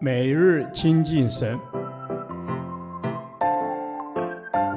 每日亲近神，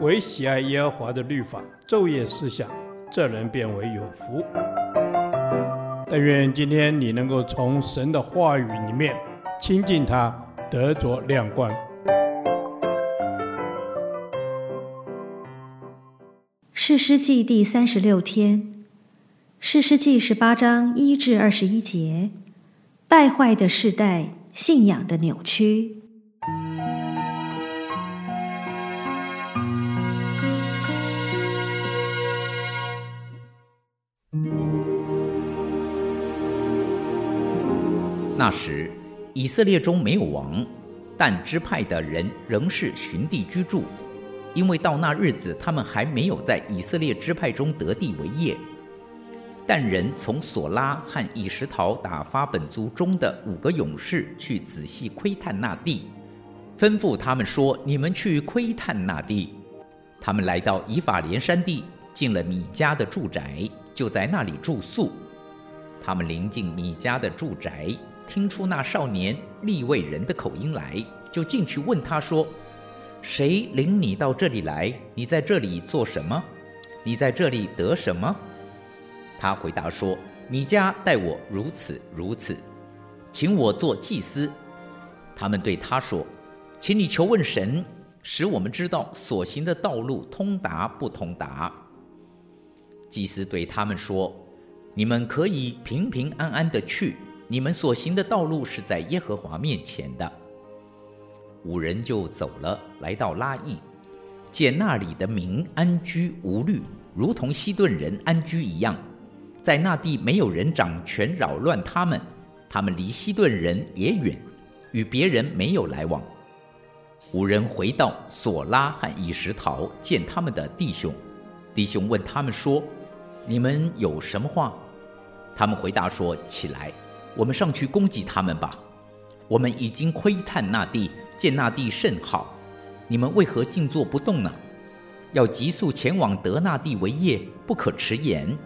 唯喜爱耶和华的律法，昼夜思想，这人便为有福。但愿今天你能够从神的话语里面亲近他，得着亮光。士师记第三十六天，士师记十八章一至二十一节，败坏的世代。信仰的扭曲。那时，以色列中没有王，但支派的人仍是寻地居住，因为到那日子，他们还没有在以色列支派中得地为业。但人从索拉和以石陶打发本族中的五个勇士去仔细窥探那地，吩咐他们说：“你们去窥探那地。”他们来到以法莲山地，进了米迦的住宅，就在那里住宿。他们临近米迦的住宅，听出那少年利未人的口音来，就进去问他说：“谁领你到这里来？你在这里做什么？你在这里得什么？”他回答说：“米迦待我如此如此，请我做祭司。”他们对他说：“请你求问神，使我们知道所行的道路通达不通达。”祭司对他们说：“你们可以平平安安地去，你们所行的道路是在耶和华面前的。”五人就走了，来到拉亿，见那里的民安居无虑，如同西顿人安居一样。在那地没有人掌权扰乱他们，他们离西顿人也远，与别人没有来往。五人回到索拉和以石陶，见他们的弟兄，弟兄问他们说：“你们有什么话？”他们回答说：“起来，我们上去攻击他们吧。我们已经窥探那地，见那地甚好，你们为何静坐不动呢？要急速前往得那地为业，不可迟延。”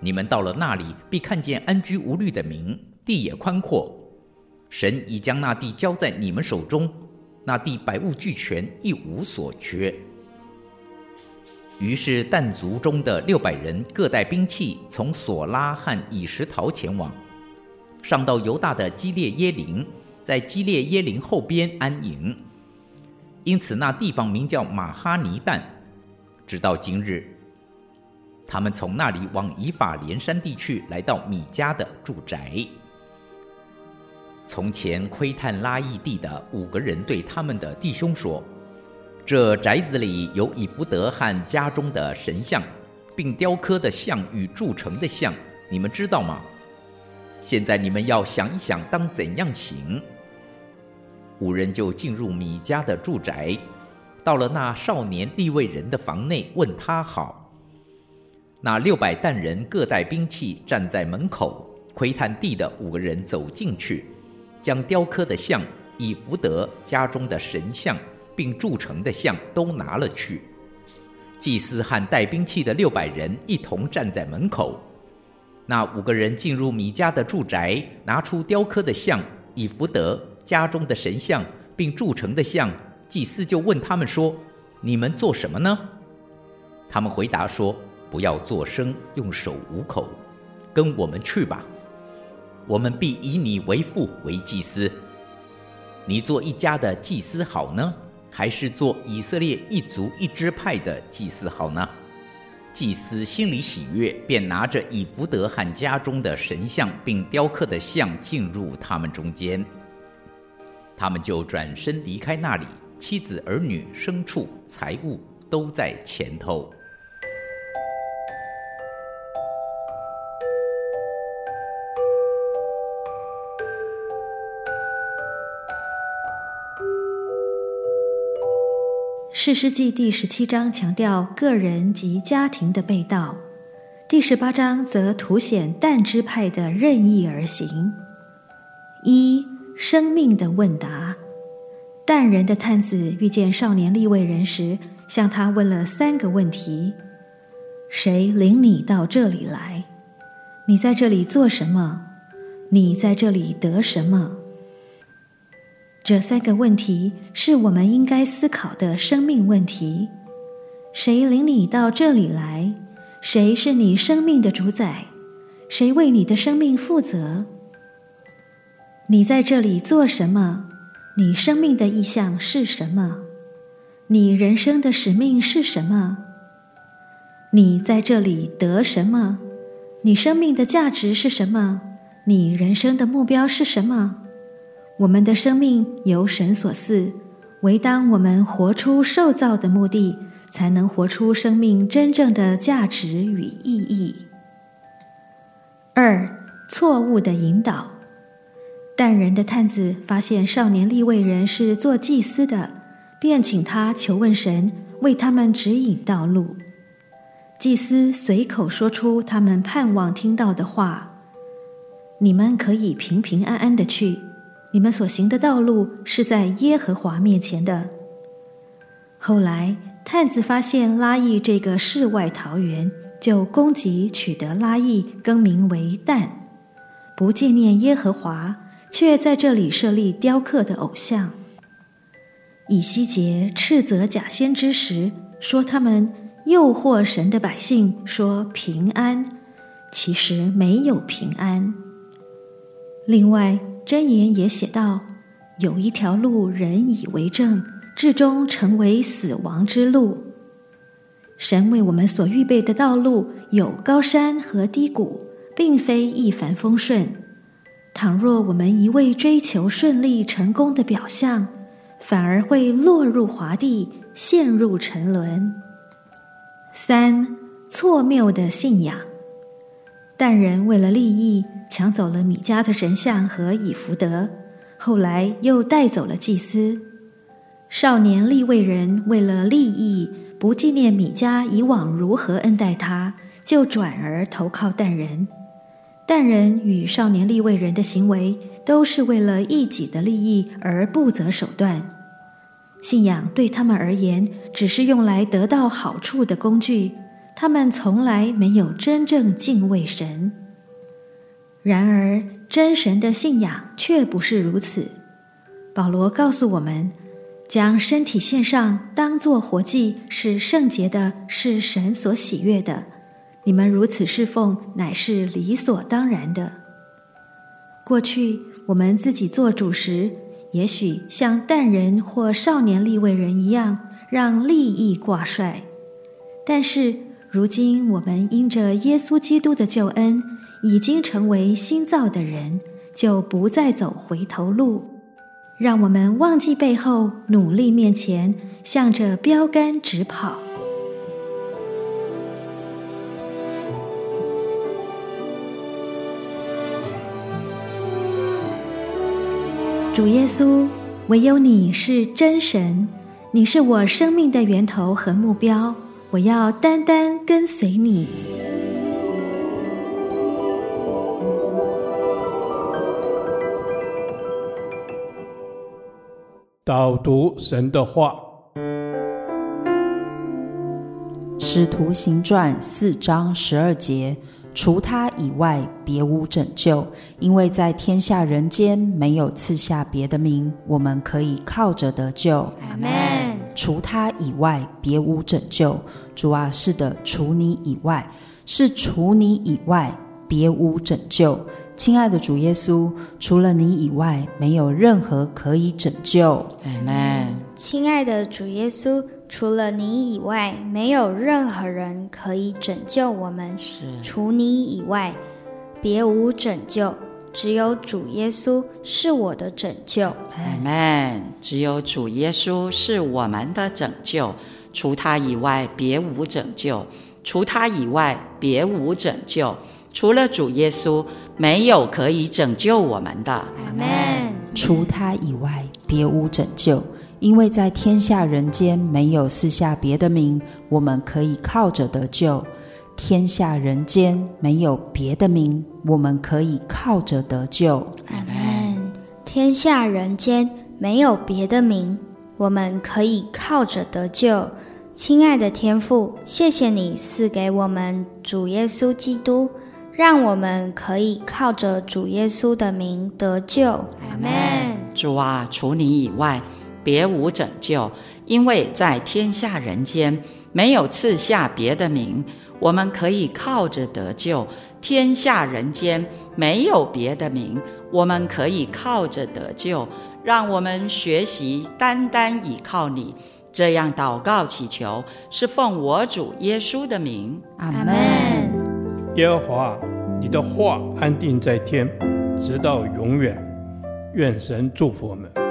你们到了那里，必看见安居无虑的民，地也宽阔。神已将那地交在你们手中，那地百物俱全，一无所缺。于是但族中的六百人各带兵器，从索拉和以石陶前往，上到犹大的基列耶林，在基列耶林后边安营。因此那地方名叫玛哈尼但，直到今日。他们从那里往以法连山地去，来到米迦的住宅。从前窥探拉亿地的五个人对他们的弟兄说：“这宅子里有以弗得和家中的神像，并雕刻的像与铸成的像，你们知道吗？现在你们要想一想，当怎样行？”五人就进入米迦的住宅，到了那少年利未人的房内，问他好。那六百但人各带兵器，站在门口窥探地的五个人走进去，将雕刻的像、以福德家中的神像，并铸成的像都拿了去。祭司和带兵器的六百人一同站在门口。那五个人进入米迦的住宅，拿出雕刻的像、以福德家中的神像，并铸成的像。祭司就问他们说：“你们做什么呢？”他们回答说。不要作声，用手捂口，跟我们去吧。我们必以你为父为祭司。你做一家的祭司好呢，还是做以色列一族一支派的祭司好呢？祭司心里喜悦，便拿着以弗得和家中的神像，并雕刻的像进入他们中间。他们就转身离开那里，妻子、儿女、牲畜、财物都在前头。士师记第十七章强调个人及家庭的被盗，第十八章则凸显但支派的任意而行。一、生命的问答，但人的探子遇见少年立位人时，向他问了三个问题：谁领你到这里来？你在这里做什么？你在这里得什么？这三个问题是我们应该思考的生命问题。谁领你到这里来？谁是你生命的主宰？谁为你的生命负责？你在这里做什么？你生命的意向是什么？你人生的使命是什么？你在这里得什么？你生命的价值是什么？你人生的目标是什么？我们的生命由神所赐，唯当我们活出受造的目的，才能活出生命真正的价值与意义。二、错误的引导。但人的探子发现少年利未人是做祭司的，便请他求问神，为他们指引道路。祭司随口说出他们盼望听到的话：“你们可以平平安安的去，你们所行的道路是在耶和华面前的。”后来探子发现拉亿这个世外桃源，就攻击取得拉亿，更名为但，不纪念耶和华。却在这里设立雕刻的偶像。以西结斥责假先知时，说他们诱惑神的百姓，说平安，其实没有平安。另外，箴言也写道：有一条路，人以为正，至终成为死亡之路。神为我们所预备的道路，有高山和低谷，并非一帆风顺。倘若我们一味追求顺利成功的表象，反而会落入滑地，陷入沉沦。三、错谬的信仰。但人为了利益，抢走了米迦的神像和以弗得，后来又带走了祭司。少年利未人为了利益，不纪念米迦以往如何恩待他，就转而投靠但人。但人与少年利未人的行为都是为了一己的利益而不择手段，信仰对他们而言只是用来得到好处的工具，他们从来没有真正敬畏神。然而，真神的信仰却不是如此。保罗告诉我们，将身体献上当作活祭是圣洁的，是神所喜悦的。你们如此侍奉，乃是理所当然的。过去我们自己做主时，也许像但人或少年立位人一样，让利益挂帅。但是如今我们因着耶稣基督的救恩，已经成为新造的人，就不再走回头路。让我们忘记背后，努力面前，向着标杆直跑。主耶稣，唯有你是真神，你是我生命的源头和目标，我要单单跟随你。导读神的话，《使徒行传》四章十二节。除他以外，别无拯救，因为在天下人间没有赐下别的名，我们可以靠着得救。阿门。除他以外，别无拯救。主啊，是的，除你以外，是除你以外，别无拯救。亲爱的主耶稣，除了你以外，没有任何可以拯救。阿门。亲爱的主耶稣。除了你以外，没有任何人可以拯救我们。是，除你以外，别无拯救。只有主耶稣是我的拯救。阿门。只有主耶稣是我们的拯救，除他以外，别无拯救。除他以外，别无拯救。除了主耶稣，没有可以拯救我们的。阿门。除他以外，别无拯救。因为在天下人间没有四下别的名，我们可以靠着得救。天下人间没有别的名，我们可以靠着得救。阿门。天下人间没有别的名，我们可以靠着得救。亲爱的天父，谢谢你赐给我们主耶稣基督，让我们可以靠着主耶稣的名得救。阿门。主啊，除你以外，别无拯救，因为在天下人间没有赐下别的名，我们可以靠着得救。天下人间没有别的名，我们可以靠着得救。让我们学习单单倚靠你。这样祷告祈求，是奉我主耶稣的名。阿门。耶和华，你的话安定在天，直到永远。愿神祝福我们。